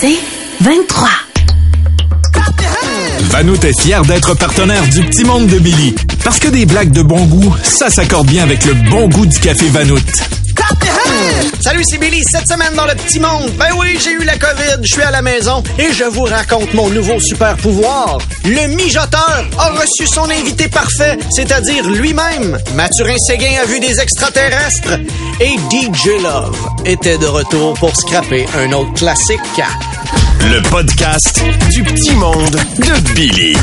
C'est 23. Vanout est fier d'être partenaire du Petit Monde de Billy. Parce que des blagues de bon goût, ça s'accorde bien avec le bon goût du café Vanout. Salut, c'est Billy. Cette semaine dans le petit monde. Ben oui, j'ai eu la COVID, je suis à la maison et je vous raconte mon nouveau super pouvoir. Le mijoteur a reçu son invité parfait, c'est-à-dire lui-même. Mathurin Séguin a vu des extraterrestres et DJ Love était de retour pour scraper un autre classique. Le podcast du Petit Monde de Billy.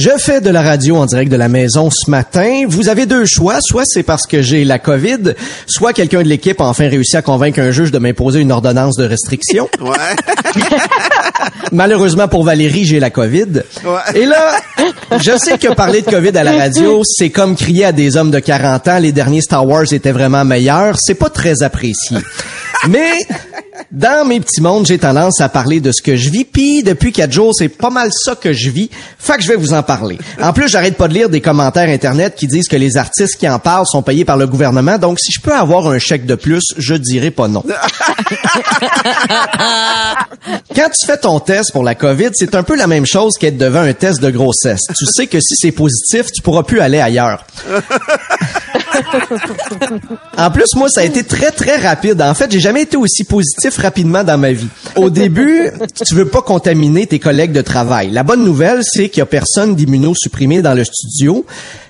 Je fais de la radio en direct de la maison ce matin. Vous avez deux choix. Soit c'est parce que j'ai la COVID, soit quelqu'un de l'équipe a enfin réussi à convaincre un juge de m'imposer une ordonnance de restriction. Ouais. Malheureusement pour Valérie, j'ai la COVID. Ouais. Et là, je sais que parler de COVID à la radio, c'est comme crier à des hommes de 40 ans, les derniers Star Wars étaient vraiment meilleurs. C'est pas très apprécié. Mais dans mes petits mondes, j'ai tendance à parler de ce que je vis. Puis depuis quatre jours, c'est pas mal ça que je vis. Fait que je vais vous en parler. En plus, j'arrête pas de lire des commentaires internet qui disent que les artistes qui en parlent sont payés par le gouvernement. Donc, si je peux avoir un chèque de plus, je dirais pas non. Quand tu fais ton test pour la COVID, c'est un peu la même chose qu'être devant un test de grossesse. Tu sais que si c'est positif, tu pourras plus aller ailleurs. En plus, moi, ça a été très, très rapide. En fait, j'ai jamais été aussi positif rapidement dans ma vie. Au début, tu veux pas contaminer tes collègues de travail. La bonne nouvelle, c'est qu'il y a personne d'immunosupprimé dans le studio.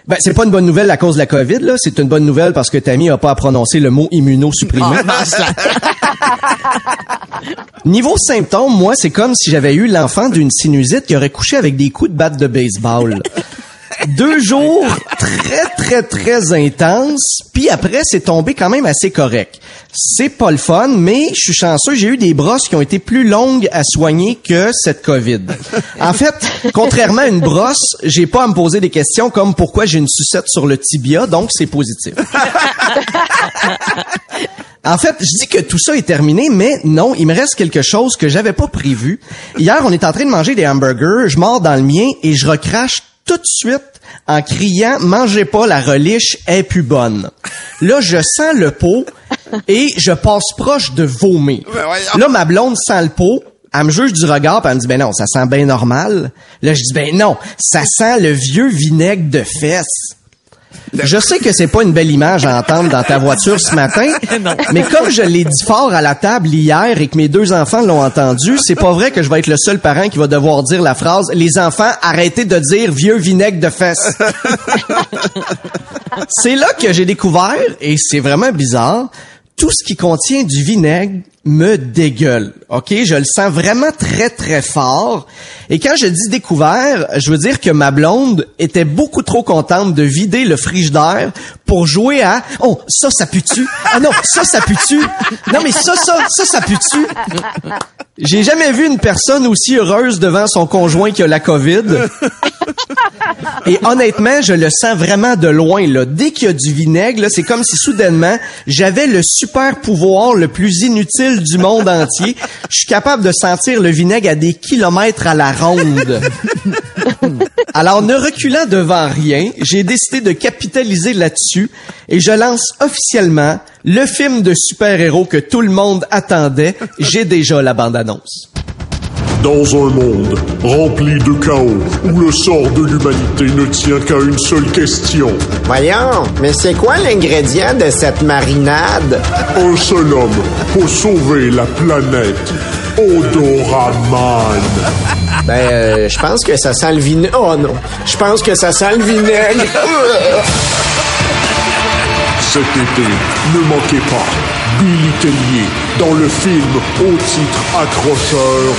Ben, c'est pas une bonne nouvelle à cause de la COVID, là. C'est une bonne nouvelle parce que Tammy a pas à prononcer le mot immunosupprimé. Niveau symptômes, moi, c'est comme si j'avais eu l'enfant d'une sinusite qui aurait couché avec des coups de batte de baseball. Deux jours très, très, très intenses, puis après, c'est tombé quand même assez correct. C'est pas le fun, mais je suis chanceux, j'ai eu des brosses qui ont été plus longues à soigner que cette COVID. En fait, contrairement à une brosse, j'ai pas à me poser des questions comme pourquoi j'ai une sucette sur le tibia, donc c'est positif. En fait, je dis que tout ça est terminé, mais non, il me reste quelque chose que j'avais pas prévu. Hier, on est en train de manger des hamburgers, je mords dans le mien et je recrache tout de suite en criant « Mangez pas, la reliche est plus bonne ». Là, je sens le pot et je passe proche de vomir. Ben. Là, ma blonde sent le pot, elle me juge du regard, puis elle me dit « Ben non, ça sent bien normal ». Là, je dis « Ben non, ça sent le vieux vinaigre de fesses ». Je sais que c'est pas une belle image à entendre dans ta voiture ce matin, mais comme je l'ai dit fort à la table hier et que mes deux enfants l'ont entendu, c'est pas vrai que je vais être le seul parent qui va devoir dire la phrase « Les enfants, arrêtez de dire vieux vinaigre de fesses ». c'est là que j'ai découvert, et c'est vraiment bizarre, tout ce qui contient du vinaigre me dégueule. OK? Je le sens vraiment très, très fort. Et quand je dis découvert, je veux dire que ma blonde était beaucoup trop contente de vider le frigidaire pour jouer à « Oh, ça, ça pue-tu? Ah non, ça, ça pue-tu? Non, mais ça, ça, ça, ça pue-tu? » J'ai jamais vu une personne aussi heureuse devant son conjoint qui a la COVID. Et honnêtement, je le sens vraiment de loin. Là. Dès qu'il y a du vinaigre, c'est comme si soudainement, j'avais le super pouvoir le plus inutile du monde entier. Je suis capable de sentir le vinaigre à des kilomètres à la ronde. Alors, ne reculant devant rien, j'ai décidé de capitaliser là-dessus et je lance officiellement le film de super-héros que tout le monde attendait. J'ai déjà la bande-annonce. Dans un monde rempli de chaos, où le sort de l'humanité ne tient qu'à une seule question, Voyons, mais c'est quoi l'ingrédient de cette marinade? un seul homme pour sauver la planète. Odoraman. Ben, euh, je pense que ça sent le vinaigre. Oh non, je pense que ça sent le vinaigre. Cet été, ne manquez pas Billy Tellier dans le film au titre accrocheur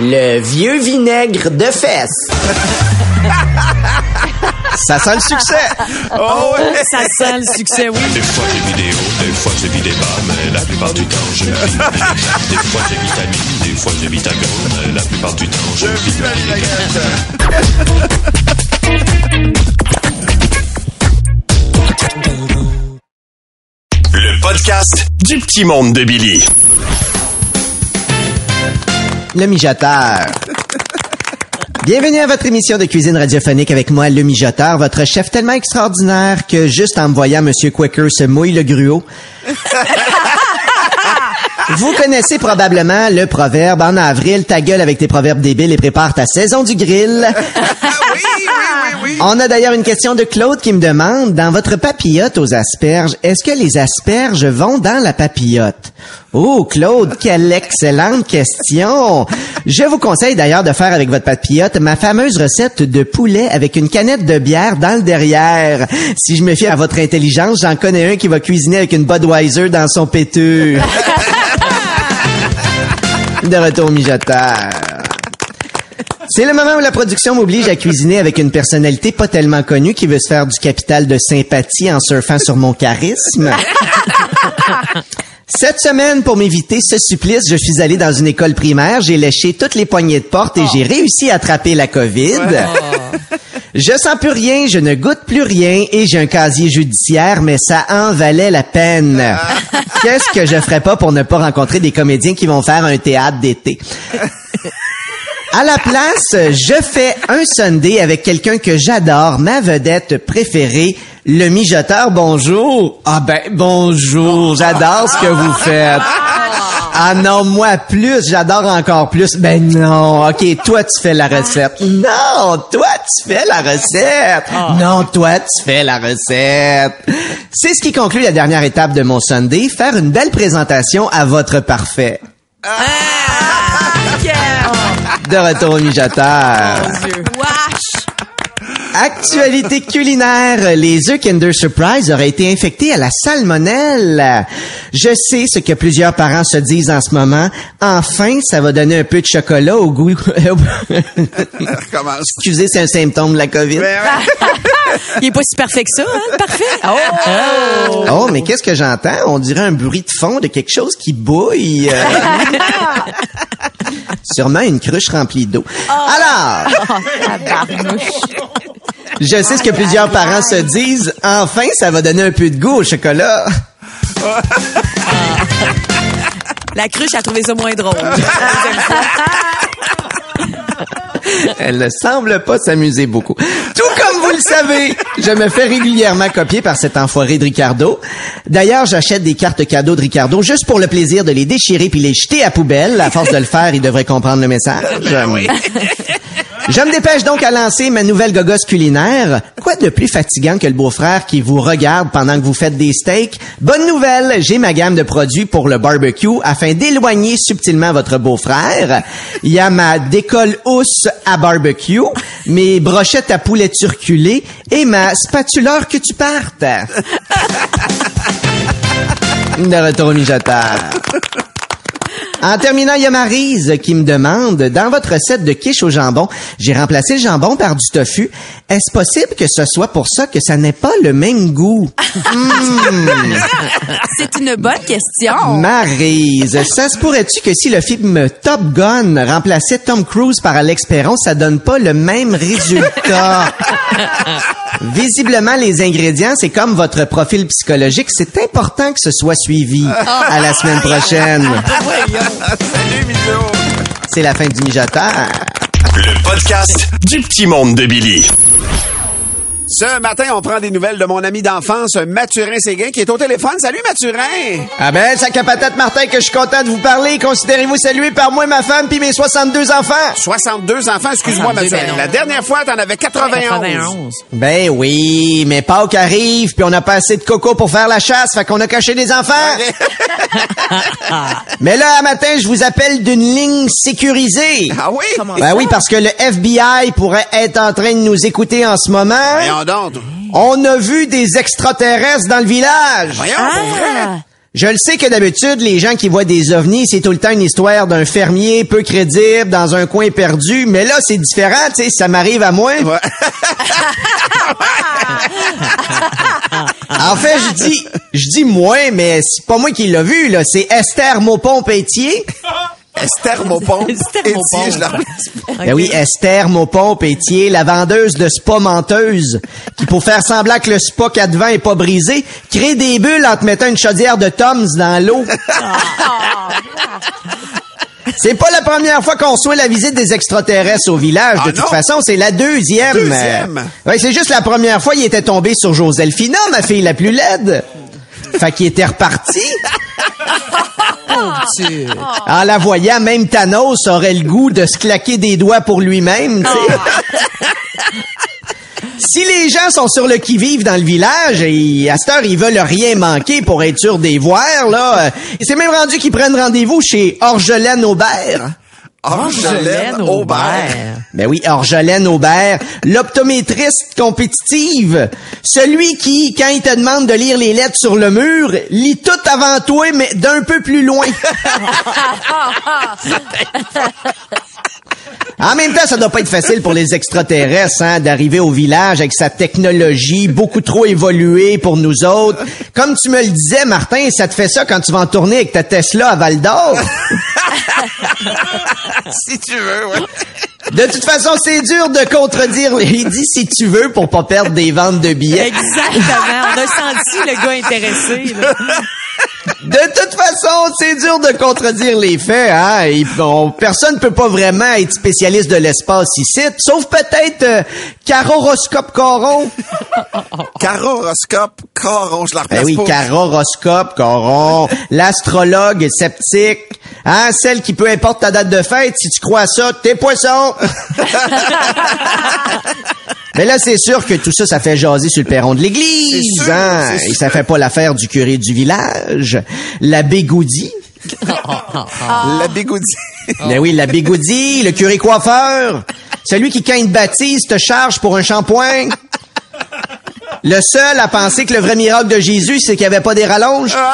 le vieux vinaigre de fesses. Ça sent le succès! Oh ouais. Ça sent le succès, oui. Des fois j'ai vidéo, des fois j'ai vidéo, mais la plupart du temps je vis Des fois j'ai vitamine, des fois j'ai vitamine, mais la plupart du temps je vis Le podcast du Petit Monde de Billy. Le mijoteur. Bienvenue à votre émission de cuisine radiophonique avec moi, le mijoteur, votre chef tellement extraordinaire que juste en me voyant Monsieur Quaker se mouille le gruau. Vous connaissez probablement le proverbe en avril, ta gueule avec tes proverbes débiles et prépare ta saison du grill. oui, oui. On a d'ailleurs une question de Claude qui me demande, dans votre papillote aux asperges, est-ce que les asperges vont dans la papillote? Oh, Claude, quelle excellente question! Je vous conseille d'ailleurs de faire avec votre papillote ma fameuse recette de poulet avec une canette de bière dans le derrière. Si je me fie à votre intelligence, j'en connais un qui va cuisiner avec une Budweiser dans son pétu. De retour mijoteur. C'est le moment où la production m'oblige à cuisiner avec une personnalité pas tellement connue qui veut se faire du capital de sympathie en surfant sur mon charisme. Cette semaine, pour m'éviter ce supplice, je suis allé dans une école primaire, j'ai léché toutes les poignées de porte et j'ai réussi à attraper la COVID. Je sens plus rien, je ne goûte plus rien et j'ai un casier judiciaire, mais ça en valait la peine. Qu'est-ce que je ferais pas pour ne pas rencontrer des comédiens qui vont faire un théâtre d'été? À la place, je fais un Sunday avec quelqu'un que j'adore, ma vedette préférée, le mijoteur. Bonjour. Ah ben, bonjour. J'adore ce que vous faites. Ah non, moi plus, j'adore encore plus. Ben non, ok, toi tu fais la recette. Non, toi tu fais la recette. Non, toi tu fais la recette. C'est ce qui conclut la dernière étape de mon Sunday, faire une belle présentation à votre parfait. De retour au mijoteur. Wesh! Actualité culinaire, les œufs Kinder Surprise auraient été infectés à la salmonelle. Je sais ce que plusieurs parents se disent en ce moment. Enfin, ça va donner un peu de chocolat au goût. Excusez, c'est un symptôme de la COVID. Ben ouais. Il est pas si parfait que ça, hein? Parfait. Oh! Oh, mais qu'est-ce que j'entends? On dirait un bruit de fond de quelque chose qui bouille. Sûrement une cruche remplie d'eau. Alors, Tabarnouche. Je sais ce que plusieurs parents se disent. Enfin, ça va donner un peu de goût au chocolat. La cruche a trouvé ça moins drôle. Elle ne semble pas s'amuser beaucoup. Tout comme vous le savez, je me fais régulièrement copier par cet enfoiré de Ricardo. D'ailleurs, j'achète des cartes cadeaux de Ricardo juste pour le plaisir de les déchirer puis les jeter à poubelle. À force de le faire, il devrait comprendre le message. Je me dépêche donc à lancer ma nouvelle gogosse culinaire. Quoi de plus fatigant que le beau-frère qui vous regarde pendant que vous faites des steaks? Bonne nouvelle, j'ai ma gamme de produits pour le barbecue afin d'éloigner subtilement votre beau-frère. Il y a ma décolle housse à barbecue, mes brochettes à poulet turculé et ma spatuleur que tu partes. De retour au. En terminant, il y a Maryse qui me demande, dans votre recette de quiche au jambon, j'ai remplacé le jambon par du tofu. Est-ce possible que ce soit pour ça que ça n'ait pas le même goût? Hmm. C'est une bonne question. Maryse, ça se pourrait-tu que si le film Top Gun remplaçait Tom Cruise par Alex Perron, ça donne pas le même résultat? Visiblement, les ingrédients, c'est comme votre profil psychologique. C'est important que ce soit suivi. À la semaine prochaine. Salut, Mijo. C'est la fin du mijoteur. Le podcast du petit monde de Billy. Ce matin, on prend des nouvelles de mon ami d'enfance, Mathurin Séguin, qui est au téléphone. Salut, Mathurin! Ah ben, sac à patate Martin, que je suis content de vous parler. Considérez-vous salué par moi, ma femme, puis mes 62 enfants. 62 enfants, excuse-moi, 62, Mathurin. ben. La dernière fois, t'en avais 91. 91. Ben oui, mais Pâques arrive, puis on n'a pas assez de coco pour faire la chasse, fait qu'on a caché des enfants. mais là, un matin, je vous appelle d'une ligne sécurisée. Ah oui? Ben oui, parce que le FBI pourrait être en train de nous écouter en ce moment. Voyons donc. On a vu des extraterrestres dans le village. Voyons, pour vrai. Ah! Je le sais que d'habitude, les gens qui voient des ovnis, c'est tout le temps une histoire d'un fermier peu crédible dans un coin perdu. Mais là, c'est différent, tu sais, ça m'arrive à moi. Ouais. En fait, je dis, je dis moi, mais c'est pas moi qui l'a vu, là. C'est Esther Maupon-Pétier. Esther Maupon. Esther Étier, je la. Ben oui, Esther Maupon-Pétier, la vendeuse de spa menteuse, qui, pour faire semblant que le spa qu'elle devant est pas brisé, crée des bulles en te mettant une chaudière de Toms dans l'eau. C'est pas la première fois qu'on reçoit la visite des extraterrestres au village. Ah de toute non? façon, c'est la deuxième. Deuxième? Ouais, c'est juste la première fois, il était tombé sur Joselphina, ma fille la plus laide. Fait qu'il était reparti. tu... En la voyant, même Thanos aurait le goût de se claquer des doigts pour lui-même, sais. Si les gens sont sur le qui-vive dans le village, et à cette heure, ils veulent rien manquer pour être sûr des voir, là, euh, c'est même rendu qu'ils prennent rendez-vous chez Orgelène Aubert. Orgelène Aubert. Ben oui, Orgelène Aubert, l'optométriste compétitive. Celui qui, quand il te demande de lire les lettres sur le mur, lit tout avant toi, mais d'un peu plus loin. En même temps, ça doit pas être facile pour les extraterrestres hein, d'arriver au village avec sa technologie beaucoup trop évoluée pour nous autres. Comme tu me le disais, Martin, ça te fait ça quand tu vas en tourner avec ta Tesla à Val d'Or? si tu veux, ouais. De toute façon, c'est dur de contredire. Il dit si tu veux pour pas perdre des ventes de billets. Exactement. On a senti le gars intéressé. là. De toute façon, c'est dur de contredire les faits. Hein? Et personne peut pas vraiment être spécialiste de l'espace ici, sauf peut-être euh, Caroroscope Coron. Caroroscope, coron, je la replace Ben oui. Caroroscope Coron, l'astrologue sceptique, hein, celle qui peu importe ta date de fête, si tu crois à ça, t'es poisson. Mais là, c'est sûr que tout ça, ça fait jaser sur le perron de l'église, sûr, hein. Et ça fait pas l'affaire du curé du village, la bégoudie. La bigoudie. Ben oui, la bégoudie, le curé coiffeur, celui qui, quand il te baptise, te charge pour un shampoing. Le seul à penser que le vrai miracle de Jésus, c'est qu'il n'y avait pas des rallonges.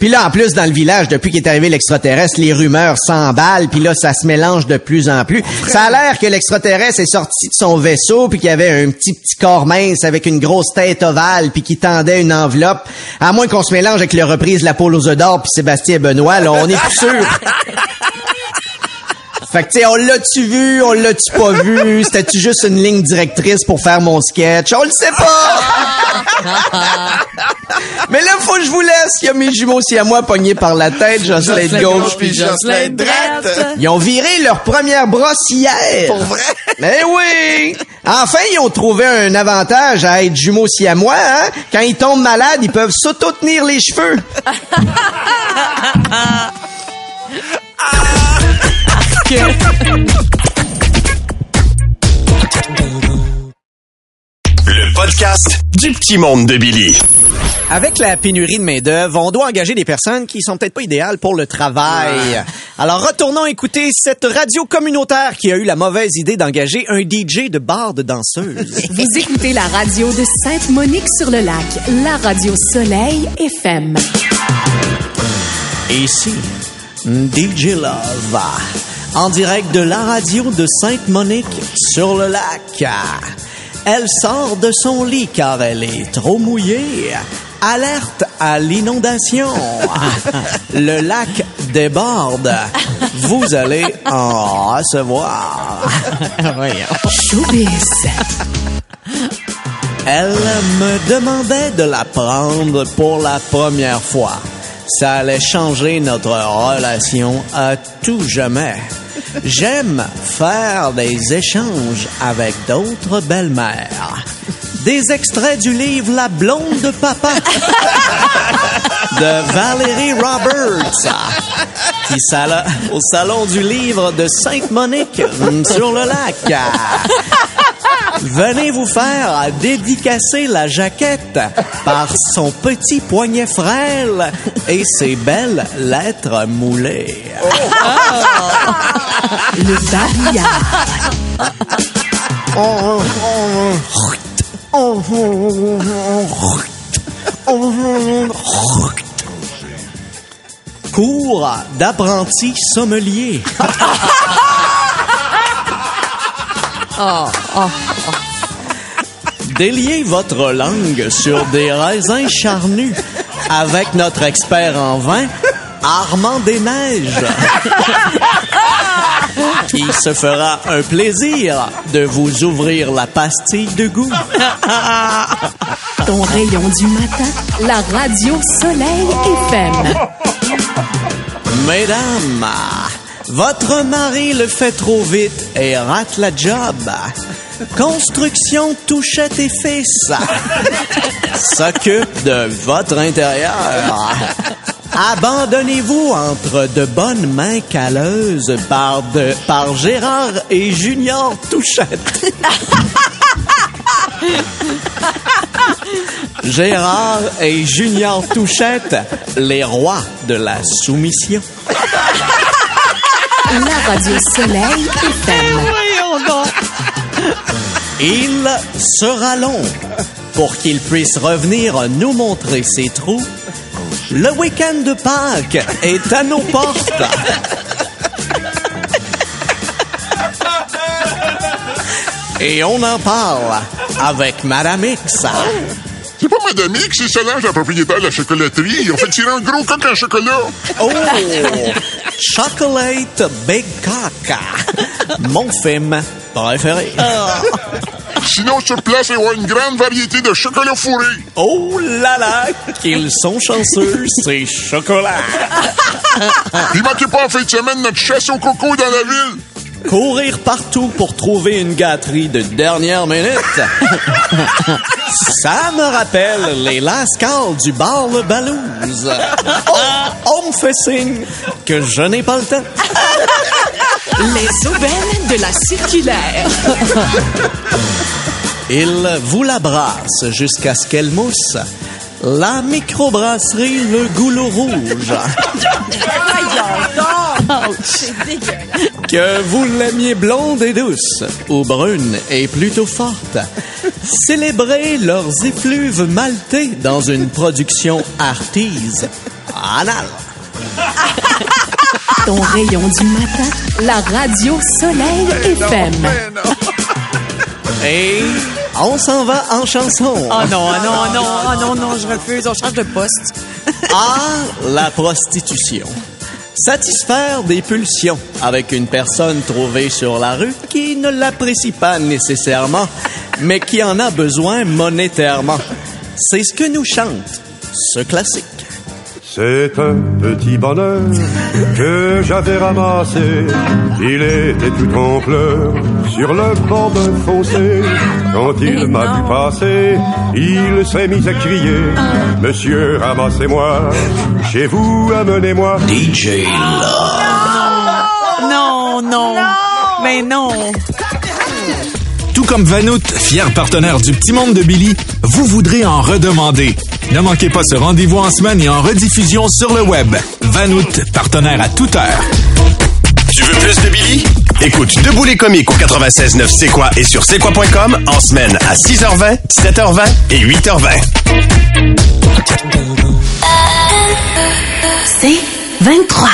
Puis là, en plus, dans le village, depuis qu'est arrivé l'extraterrestre, les rumeurs s'emballent, puis là, ça se mélange de plus en plus. Ça a l'air que l'extraterrestre est sorti de son vaisseau, puis qu'il y avait un petit petit corps mince avec une grosse tête ovale, puis qui tendait une enveloppe. À moins qu'on se mélange avec le reprise La Poule aux œufs d'or, puis Sébastien Benoît, là, on est plus sûr. Fait que, tu sais, on l'a-tu vu, on l'a-tu pas vu? C'était-tu juste une ligne directrice pour faire mon sketch? On le sait pas! Mais là, faut que je vous laisse. Il y a mes jumeaux aussi à moi pognés par la tête, Jocelyn de gauche puis Jocelyn de droite. Ils ont viré leur première brosse hier. Pour vrai? Mais oui! Enfin, ils ont trouvé un avantage à être jumeaux siamois, hein? Quand ils tombent malades, ils peuvent s'auto-tenir les cheveux. Le podcast du petit monde de Billy. Avec la pénurie de main-d'œuvre, on doit engager des personnes qui sont peut-être pas idéales pour le travail. Alors retournons écouter cette radio communautaire qui a eu la mauvaise idée d'engager un DJ de bar de danseuse. Vous écoutez la radio de Sainte-Monique-sur-le-Lac, la radio Soleil FM. Ici, DJ Love, en direct de la radio de Sainte-Monique sur le lac. Elle sort de son lit car elle est trop mouillée. Alerte à l'inondation. Le lac déborde. Vous allez en recevoir. Elle me demandait de la prendre pour la première fois. Ça allait changer notre relation à tout jamais. J'aime faire des échanges avec d'autres belles-mères. Des extraits du livre La blonde de papa de Valérie Roberts qui sala au salon du livre de Sainte-Monique mm, sur le lac. Venez vous faire dédicacer la jaquette par son petit poignet frêle et ses belles lettres moulées. Le babillard. Cours d'apprenti sommelier. Déliez votre langue sur des raisins charnus avec notre expert en vin, Armand Desneiges. qui se fera un plaisir de vous ouvrir la pastille de goût. Ton rayon du matin, la radio Soleil FM. Mesdames, votre mari le fait trop vite et rate la job. Construction Touchette et Fils s'occupe de votre intérieur. Abandonnez-vous entre de bonnes mains calleuses par, de, par Gérard et Junior Touchette. Gérard et Junior Touchette, les rois de la soumission. La radio Soleil FM. Il sera long pour qu'il puisse revenir nous montrer ses trous. Le week-end de Pâques est à nos portes. Et on en parle avec Madame X. C'est pas Madame X, c'est Solange, la propriétaire de la chocolaterie. On fait tirer un gros coq en chocolat. Oh! Chocolate Big Cock. Mon film préféré. Sinon, sur place, il y aura une grande variété de chocolat fourré. Oh là là, qu'ils sont chanceux, ces chocolats. Puis manquez pas en fin de semaine notre chasse au coco dans la ville. Courir partout pour trouver une gâterie de dernière minute. Ça me rappelle les lascars du bar Le Balouse. Oh, on me fait signe que je n'ai pas le temps. Les aubaines de la circulaire. Il vous la brasse jusqu'à ce qu'elle mousse. La microbrasserie Le Goulot Rouge. Que vous l'aimiez blonde et douce ou brune et plutôt forte, célébrez leurs effluves maltais dans une production artise. Anal. Ton rayon du matin. La radio Soleil FM. Et on s'en va en chanson. Oh non, oh non, oh non, oh non, non, je refuse. On change de poste. Ah, la prostitution. Satisfaire des pulsions avec une personne trouvée sur la rue qui ne l'apprécie pas nécessairement, mais qui en a besoin monétairement. C'est ce que nous chante ce classique. C'est un petit bonheur que j'avais ramassé. Il était tout en pleurs sur le bord d'un fossé. Quand il m'a vu passer, il s'est mis à crier Monsieur, ramassez-moi, chez vous, amenez-moi. DJ Non, non. Mais non. Tout comme Vanout, fier partenaire du Petit Monde de Billy, vous voudrez en redemander. Ne manquez pas ce rendez-vous en semaine et en rediffusion sur le web. Vanout, partenaire à toute heure. Tu veux plus de Billy? Écoute Debout les comiques au 96.9 C'est quoi et sur c'est quoi.com en semaine à 6h20, 7h20 et 8h20. C'est 23.